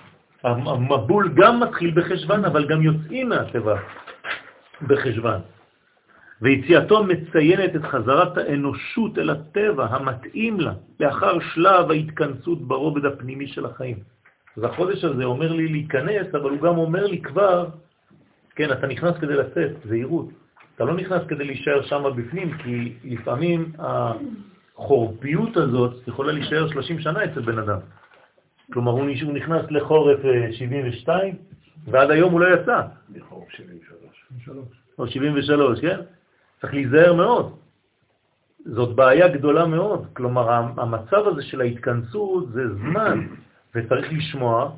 המבול גם מתחיל בחשבן, אבל גם יוצאים מהטבע בחשבן. ויציאתו מציינת את חזרת האנושות אל הטבע המתאים לה, לאחר שלב ההתכנסות ברובד הפנימי של החיים. אז החודש הזה אומר לי להיכנס, אבל הוא גם אומר לי כבר, כן, אתה נכנס כדי לצאת, זהירות. אתה לא נכנס כדי להישאר שם בפנים, כי לפעמים החורפיות הזאת יכולה להישאר 30 שנה אצל בן אדם. כלומר, הוא נכנס לחורף 72, אה, ועד היום הוא לא יצא. לחורף 73. או 73, כן? צריך להיזהר מאוד. זאת בעיה גדולה מאוד. כלומר, המצב הזה של ההתכנסות זה זמן, וצריך לשמוע,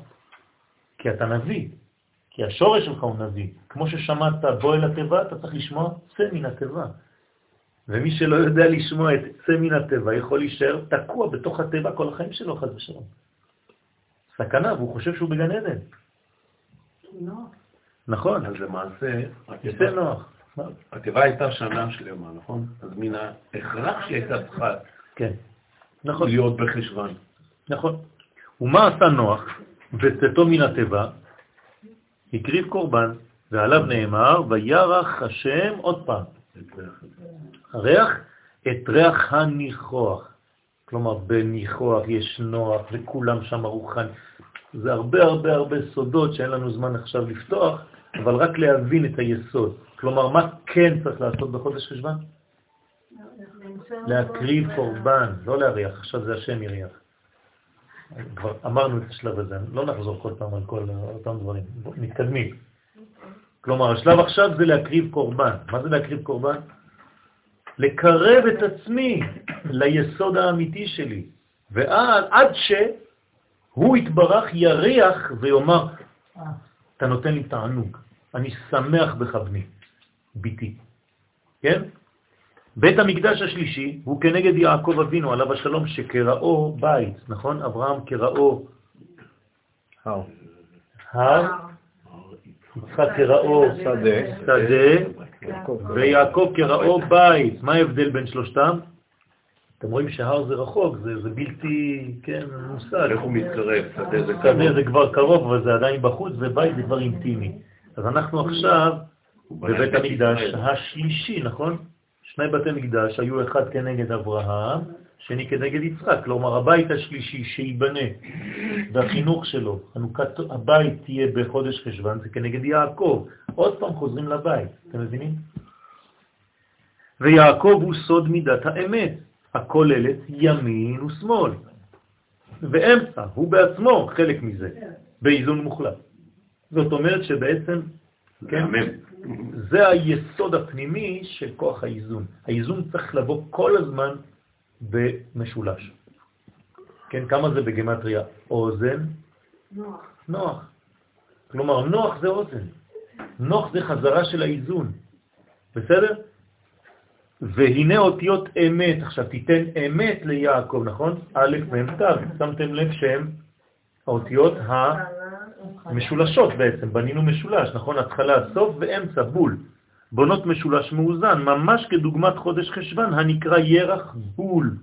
כי אתה נביא. כי השורש שלך הוא נביא. כמו ששמעת בוא אל התיבה, אתה צריך לשמוע צא מן התיבה. ומי שלא יודע לשמוע את צא מן התיבה יכול להישאר תקוע בתוך התיבה כל החיים שלו, חד ושלום. סכנה, והוא חושב שהוא בגן עדן. נכון. אז למעשה, זה נוח. התיבה הייתה שנה שלמה, נכון? אז מן ההכרח שהיא הייתה צריכה כן. נכון. להיות בחשבן. נכון. ומה עשה נוח בצאתו מן התיבה? הקריב קורבן, ועליו נאמר, וירח השם עוד פעם. הריח, את ריח הניחוח. כלומר, בניחוח יש נוח, וכולם שם רוחני. זה הרבה הרבה הרבה סודות שאין לנו זמן עכשיו לפתוח, אבל רק להבין את היסוד. כלומר, מה כן צריך לעשות בחודש חשבן? להקריב קורבן, לא להריח, עכשיו זה השם יריח. כבר אמרנו את השלב הזה, לא נחזור כל פעם על כל אותם דברים, מתקדמים. כלומר, השלב עכשיו זה להקריב קורבן. מה זה להקריב קורבן? לקרב את עצמי ליסוד האמיתי שלי, ועד עד שהוא יתברך יריח ויאמר, אתה נותן לי תענוג, אני שמח בך בני, ביתי. כן? בית המקדש השלישי הוא כנגד יעקב אבינו, עליו השלום, שקראו בית, נכון? אברהם קראו הר. הר, יצחק קראו שדה, ויעקב קראו בית. מה ההבדל בין שלושתם? אתם רואים שהר זה רחוק, זה, זה בלתי, כן, מושג. איך הוא מתקרב? שדה זה קרוב. שדה זה כבר קרוב, אבל זה עדיין בחוץ, ובית זה כבר אינטימי. אז אנחנו עכשיו בבית המקדש השלישי, נכון? שני בתי מקדש היו אחד כנגד אברהם, שני כנגד יצחק. כלומר, הבית השלישי שיבנה והחינוך שלו, חנוכת הבית תהיה בחודש חשבן, זה כנגד יעקב. עוד פעם חוזרים לבית, אתם מבינים? ויעקב הוא סוד מידת האמת, הכוללת ימין ושמאל. ואמצע, הוא בעצמו חלק מזה, באיזון מוחלט. זאת אומרת שבעצם, כן, זה היסוד הפנימי של כוח האיזון. האיזון צריך לבוא כל הזמן במשולש. כן, כמה זה בגמטריה? אוזן? נוח. נוח. כלומר, נוח זה אוזן. נוח זה חזרה של האיזון. בסדר? והנה אותיות אמת. עכשיו תיתן אמת ליעקב, נכון? א' מ' ת'. שמתם לב שהם האותיות המשולשות בעצם, בנינו משולש, נכון? התחלה, סוף ואמצע, בול. בונות משולש מאוזן, ממש כדוגמת חודש חשבן, הנקרא ירח בול.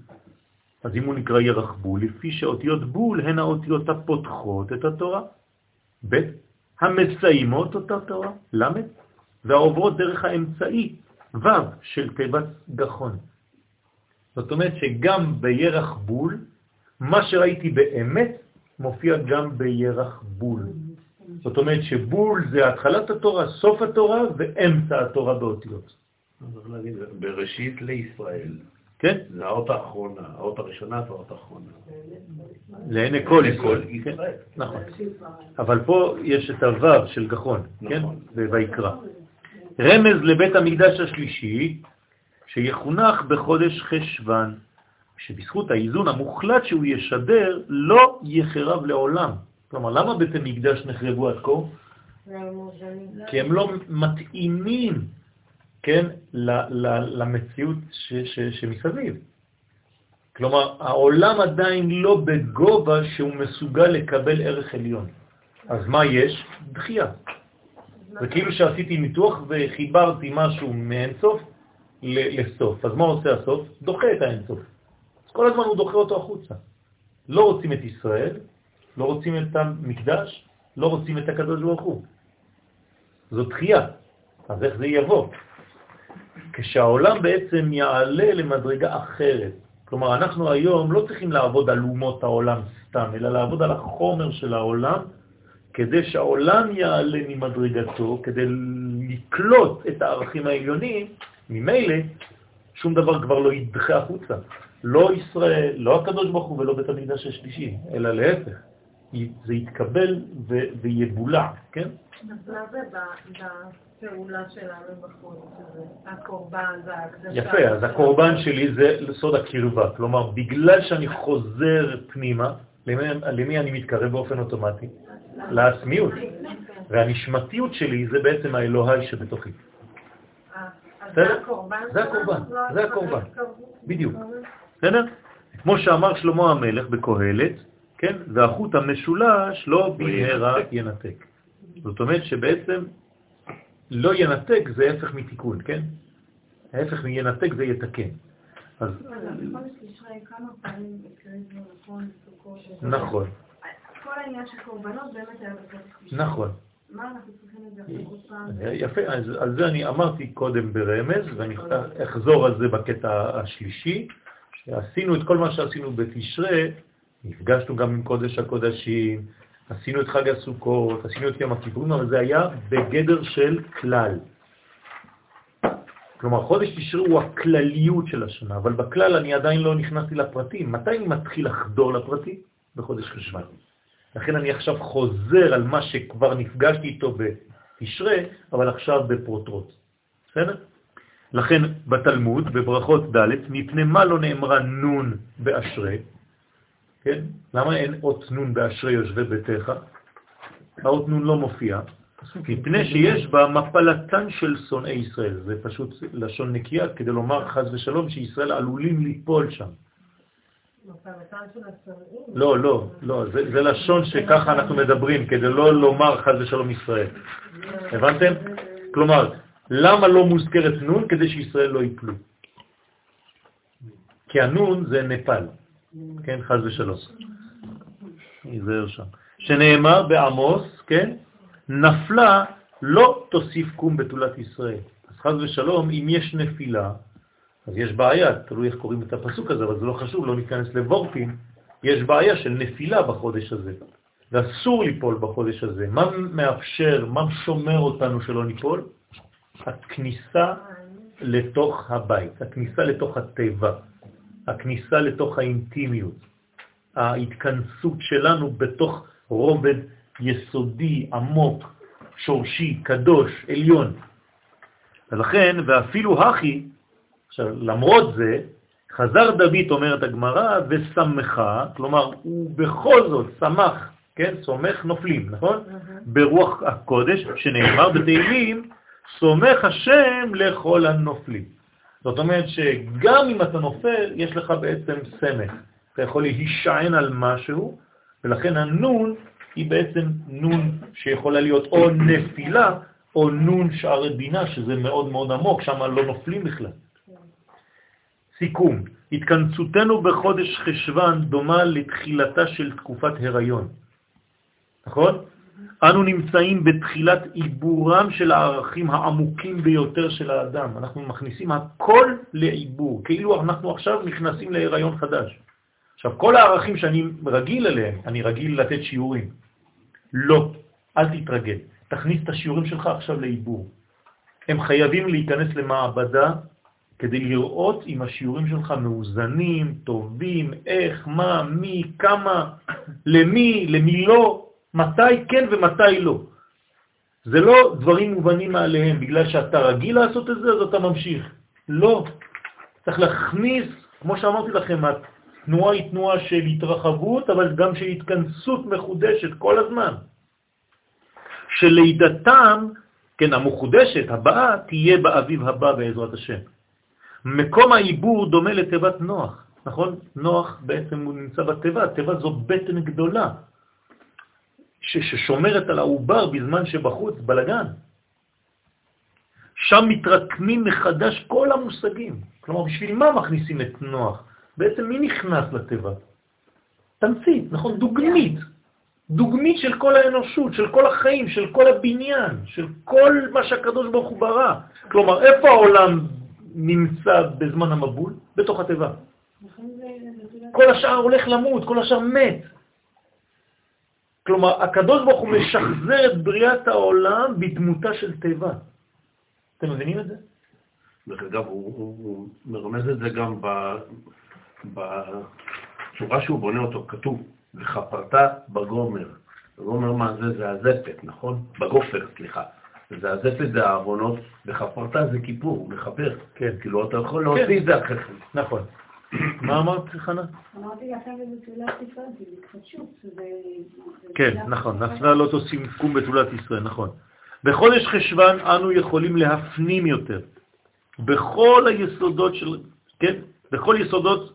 אז אם הוא נקרא ירח בול, לפי שאותיות בול הן האותיות הפותחות את התורה, ב', המסיימות אותה תורה, ל', והעוברות דרך האמצעי, ו', של תיבת גחון. זאת אומרת שגם בירח בול, מה שראיתי באמת מופיע גם בירח בול. זאת אומרת שבול זה התחלת התורה, סוף התורה ואמצע התורה באותיות. צריך להגיד, בראשית לישראל. כן? זה האות האחרונה, האות הראשונה והאות האחרונה. לעיני כל ישראל. כן, ישראל. נכון. אבל פה יש את הוו של גחון, כן? נכון. ויקרא. רמז לבית המקדש השלישי, שיחונך בחודש חשבן, שבזכות האיזון המוחלט שהוא ישדר, לא יחרב לעולם. כלומר, למה בית המקדש נחרבו עד כה? כי הם לא מתאימים, כן, ל- ל- למציאות ש- ש- שמסביב. כלומר, העולם עדיין לא בגובה שהוא מסוגל לקבל ערך עליון. אז מה יש? דחייה. זה כאילו שעשיתי ניתוח וחיברתי משהו מאינסוף לסוף. אז מה עושה הסוף? דוחה את האינסוף. כל הזמן הוא דוחה אותו החוצה. לא רוצים את ישראל, לא רוצים את המקדש, לא רוצים את הקדוש ברוך הוא. זו דחייה. אז איך זה יבוא? כשהעולם בעצם יעלה למדרגה אחרת. כלומר, אנחנו היום לא צריכים לעבוד על אומות העולם סתם, אלא לעבוד על החומר של העולם, כדי שהעולם יעלה ממדרגתו, כדי לקלוט את הערכים העליונים, ממילא שום דבר כבר לא ידחה החוצה. לא ישראל, לא הקדוש ברוך הוא ולא בית המקדש השלישי, אלא להפך. זה יתקבל ויבולע, כן? מה זה בפעולה שלנו הזה? הקורבן וההקדשה? יפה, אז הקורבן שלי זה סוד הקרבה. כלומר, בגלל שאני חוזר פנימה, למי, אני מתקרב באופן אוטומטי? לעצמיות. והנשמתיות שלי זה בעצם האלוהי שבתוכי. אה? זה הקורבן? זה הקורבן? לא זה הקורבן. בדיוק. בסדר? כמו שאמר שלמה המלך בקהלת, כן? והחוט המשולש לא במהרה ינתק. זאת אומרת שבעצם לא ינתק זה ההפך מתיקון, כן? ההפך מינתק זה יתקן. אז הקריבו נכון. נכון, כל העניין של קורבנות באמת היה בחודש תשרי. נכון. מה אנחנו צריכים עוד פעם? יפה, אז על זה אני אמרתי קודם ברמז, ואני אחזור על זה בקטע השלישי, שעשינו את כל מה שעשינו בתשרי, נפגשנו גם עם קודש הקודשים, עשינו את חג הסוכות, עשינו את יום הכיפורים, אבל זה היה בגדר של כלל. כלומר, חודש תשרי הוא הכלליות של השנה, אבל בכלל אני עדיין לא נכנסתי לפרטים. מתי אני מתחיל לחדור לפרטים? בחודש חשבן. לכן אני עכשיו חוזר על מה שכבר נפגשתי איתו בתשרי, אבל עכשיו בפרוטרוט. בסדר? לכן בתלמוד, בברכות ד', מפני מה לא נאמרה נון באשרי? כן? למה אין אות נון באשרי יושבי ביתך? האות נון לא מופיע, מפני שיש בה מפלתן של שונאי ישראל. זה פשוט לשון נקייה כדי לומר חז ושלום שישראל עלולים ליפול שם. לא, לא, לא, זה, זה לשון שככה אנחנו מדברים, כדי לא לומר חז ושלום ישראל. הבנתם? כלומר, למה לא מוזכרת נון? כדי שישראל לא ייפלו. כי הנון זה נפל, כן, חז ושלום. ייזהר שם. שנאמר בעמוס, כן, נפלה לא תוסיף קום בתולת ישראל. אז חז ושלום, אם יש נפילה, אז יש בעיה, תלוי איך קוראים את הפסוק הזה, אבל זה לא חשוב, לא ניכנס לבורטים, יש בעיה של נפילה בחודש הזה, ואסור ליפול בחודש הזה. מה מאפשר, מה שומר אותנו שלא ניפול? הכניסה לתוך הבית, הכניסה לתוך הטבע, הכניסה לתוך האינטימיות, ההתכנסות שלנו בתוך רובד יסודי, עמוק, שורשי, קדוש, עליון. ולכן, ואפילו הכי, עכשיו, למרות זה, חזר דוד, אומרת הגמרא, ושמחה, כלומר, הוא בכל זאת שמח, כן? סומך נופלים, נכון? ברוח הקודש, שנאמר בתהילים, סומך השם לכל הנופלים. זאת אומרת שגם אם אתה נופל, יש לך בעצם סמך. אתה יכול להישען על משהו, ולכן הנון היא בעצם נון שיכולה להיות או נפילה או נון שערי בינה, שזה מאוד מאוד עמוק, שם לא נופלים בכלל. סיכום, התכנסותנו בחודש חשבן דומה לתחילתה של תקופת הריון. נכון? אנו נמצאים בתחילת עיבורם של הערכים העמוקים ביותר של האדם. אנחנו מכניסים הכל לעיבור, כאילו אנחנו עכשיו נכנסים להיריון חדש. עכשיו, כל הערכים שאני רגיל אליהם, אני רגיל לתת שיעורים. לא, אל תתרגל. תכניס את השיעורים שלך עכשיו לעיבור. הם חייבים להיכנס למעבדה כדי לראות אם השיעורים שלך מאוזנים, טובים, איך, מה, מי, כמה, למי, למי לא, מתי כן ומתי לא. זה לא דברים מובנים מעליהם, בגלל שאתה רגיל לעשות את זה, אז אתה ממשיך. לא. צריך להכניס, כמו שאמרתי לכם, התנועה היא תנועה של התרחבות, אבל גם של התכנסות מחודשת כל הזמן. שלידתם, כן, המחודשת, הבאה, תהיה באביב הבא בעזרת השם. מקום העיבור דומה לתיבת נוח, נכון? נוח בעצם הוא נמצא בתיבה, תיבה זו בטן גדולה, ששומרת על העובר בזמן שבחוץ בלגן. שם מתרקמים מחדש כל המושגים. כלומר, בשביל מה מכניסים את נוח? בעצם מי נכנס לתיבה? תמצית, נכון? דוגמית. דוגמית של כל האנושות, של כל החיים, של כל הבניין, של כל מה שהקדוש ברוך הוא ברא. כלומר, איפה העולם נמצא בזמן המבול? בתוך התיבה. כל השאר הולך למות, כל השאר מת. כלומר, הקדוש ברוך הוא משחזר את בריאת העולם בדמותה של תיבה. אתם מבינים את זה? דרך אגב, הוא, הוא, הוא מרמז את זה גם בצורה שהוא בונה אותו, כתוב, וחפרת בגומר. בגומר מה זה? זה הזפת, נכון? בגופר, סליחה. זה הזפת זה הארונות, וחפרת זה כיפור, מחפר. כן. כאילו, אתה יכול להוציא את זה אחרי כן. נכון. מה אמרת, חנה? אמרתי לכם בתולת ישראל, זה התחדשות. כן, נכון, נפלה לא תושים קום בתולת ישראל, נכון. בחודש חשבן אנו יכולים להפנים יותר בכל היסודות של, כן, בכל יסודות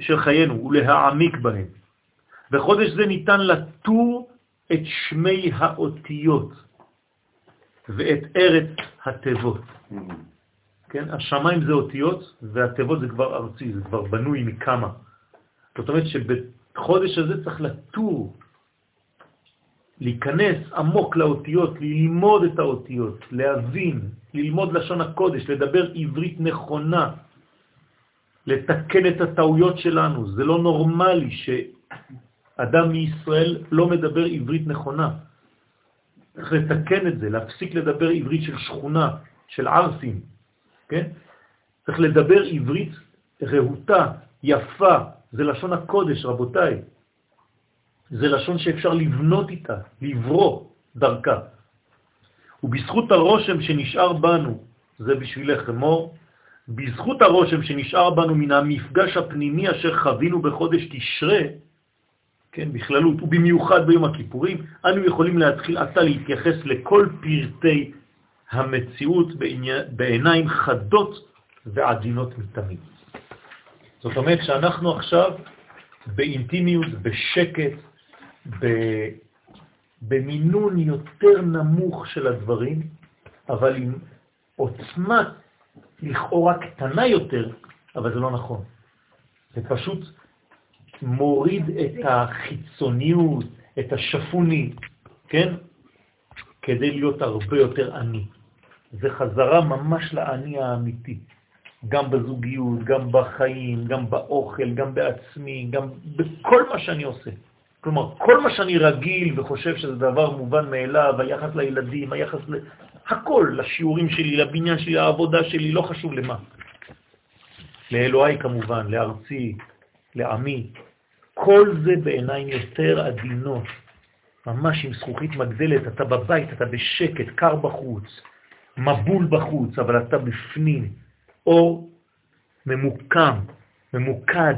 של חיינו ולהעמיק בהם. בחודש זה ניתן לטור את שמי האותיות ואת ארץ התיבות. כן? השמיים זה אותיות והתיבות זה כבר ארצי, זה כבר בנוי מכמה. זאת אומרת שבחודש הזה צריך לטור, להיכנס עמוק לאותיות, ללמוד את האותיות, להבין, ללמוד לשון הקודש, לדבר עברית נכונה, לתקן את הטעויות שלנו. זה לא נורמלי שאדם מישראל לא מדבר עברית נכונה. צריך לתקן את זה, להפסיק לדבר עברית של שכונה, של ערסים, כן? צריך לדבר עברית רהוטה, יפה, זה לשון הקודש, רבותיי. זה לשון שאפשר לבנות איתה, לברוא דרכה. ובזכות הרושם שנשאר בנו, זה בשבילך אמור, בזכות הרושם שנשאר בנו מן המפגש הפנימי אשר חווינו בחודש תשרה, כן, בכללות, ובמיוחד ביום הכיפורים, אנו יכולים להתחיל עתה להתייחס לכל פרטי המציאות בעיניים חדות ועדינות מתמיד. זאת אומרת שאנחנו עכשיו באינטימיות, בשקט, במינון יותר נמוך של הדברים, אבל עם עוצמה לכאורה קטנה יותר, אבל זה לא נכון. זה פשוט מוריד את החיצוניות, את השפוני, כן? כדי להיות הרבה יותר עני. זה חזרה ממש לעני האמיתי, גם בזוגיות, גם בחיים, גם באוכל, גם בעצמי, גם בכל מה שאני עושה. כלומר, כל מה שאני רגיל וחושב שזה דבר מובן מאליו, היחס לילדים, היחס ל... הכל, לשיעורים שלי, לבניין שלי, לעבודה שלי, לא חשוב למה. לאלוהי כמובן, לארצי, לעמי. כל זה בעיניים יותר עדינות, ממש עם זכוכית מגדלת, אתה בבית, אתה בשקט, קר בחוץ, מבול בחוץ, אבל אתה בפנים, אור ממוקם, ממוקד,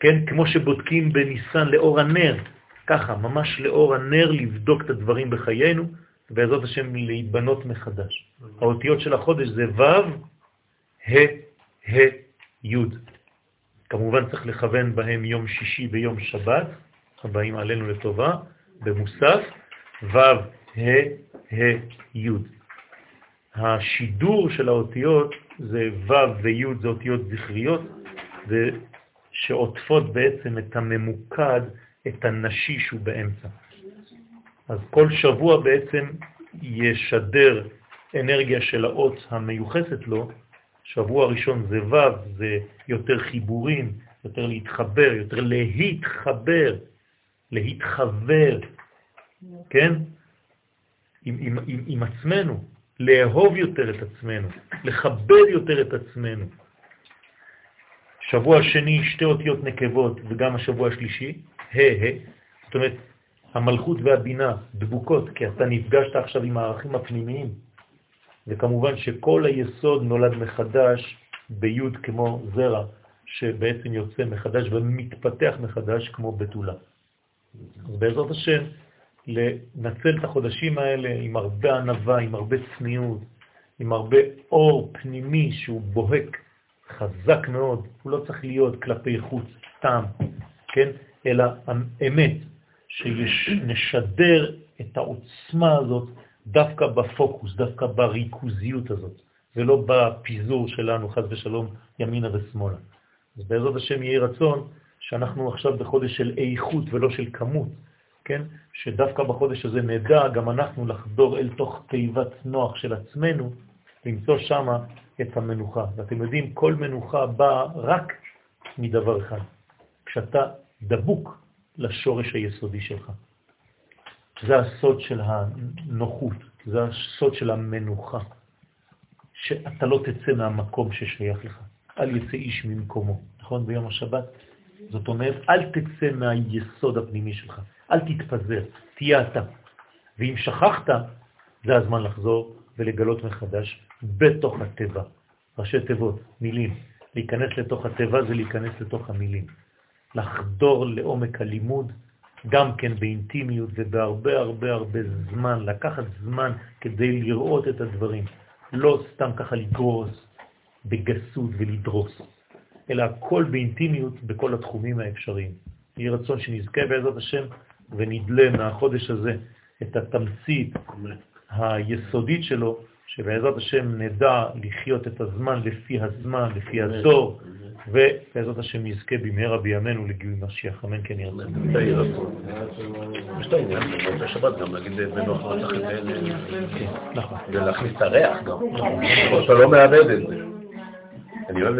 כן? כמו שבודקים בניסן לאור הנר, ככה, ממש לאור הנר לבדוק את הדברים בחיינו, בעזרת השם להיבנות מחדש. האותיות של החודש זה ו', ה', ה', י'. כמובן צריך לכוון בהם יום שישי ויום שבת, הבאים עלינו לטובה, במוסף, ו', ה', ה', י'. השידור של האותיות זה ו' וי' זה אותיות זכריות, שעוטפות בעצם את הממוקד, את הנשי שהוא באמצע. אז כל שבוע בעצם ישדר אנרגיה של האות המיוחסת לו, שבוע ראשון זה ו', זה יותר חיבורים, יותר להתחבר, יותר להתחבר, להתחבר, כן? עם, עם, עם, עם עצמנו, לאהוב יותר את עצמנו, לכבד יותר את עצמנו. שבוע שני, שתי אותיות נקבות, וגם השבוע השלישי, ה' ה', זאת אומרת, המלכות והבינה דבוקות, כי אתה נפגשת עכשיו עם הערכים הפנימיים, וכמובן שכל היסוד נולד מחדש ביוד כמו זרע, שבעצם יוצא מחדש ומתפתח מחדש כמו בתולה. אז בעזרת השם, לנצל את החודשים האלה עם הרבה ענבה, עם הרבה צניעות, עם הרבה אור פנימי שהוא בוהק חזק מאוד, הוא לא צריך להיות כלפי חוץ סתם, כן? אלא האמת, שנשדר את העוצמה הזאת דווקא בפוקוס, דווקא בריכוזיות הזאת, ולא בפיזור שלנו, חז ושלום, ימינה ושמאלה. אז בעזרת השם יהיה רצון שאנחנו עכשיו בחודש של איכות ולא של כמות, כן? שדווקא בחודש הזה נדע גם אנחנו לחדור אל תוך תיבת נוח של עצמנו, למצוא שם את המנוחה. ואתם יודעים, כל מנוחה באה רק מדבר אחד, כשאתה דבוק לשורש היסודי שלך. זה הסוד של הנוחות, זה הסוד של המנוחה, שאתה לא תצא מהמקום ששייך לך. אל יצא איש ממקומו, נכון? ביום השבת. זאת אומרת, אל תצא מהיסוד הפנימי שלך, אל תתפזר, תהיה אתה. ואם שכחת, זה הזמן לחזור ולגלות מחדש בתוך הטבע. ראשי תיבות, מילים. להיכנס לתוך הטבע זה להיכנס לתוך המילים. לחדור לעומק הלימוד, גם כן באינטימיות ובהרבה הרבה הרבה זמן, לקחת זמן כדי לראות את הדברים. לא סתם ככה לגרוס בגסות ולדרוס, אלא הכל באינטימיות בכל התחומים האפשריים. יהי רצון שנזכה בעזרת השם ונדלה מהחודש הזה את התמצית היסודית שלו, שבעזרת השם נדע לחיות את הזמן לפי הזמן, לפי הדור, ובעזרת השם נזכה במהרה בימינו לגילוי משיח, אמן כן ירצה. יש את העניין, במוצאי שבת גם להגיד בנוח צריך נכון. ולהכניס את הריח גם. אתה לא מאבד את זה. אני אוהב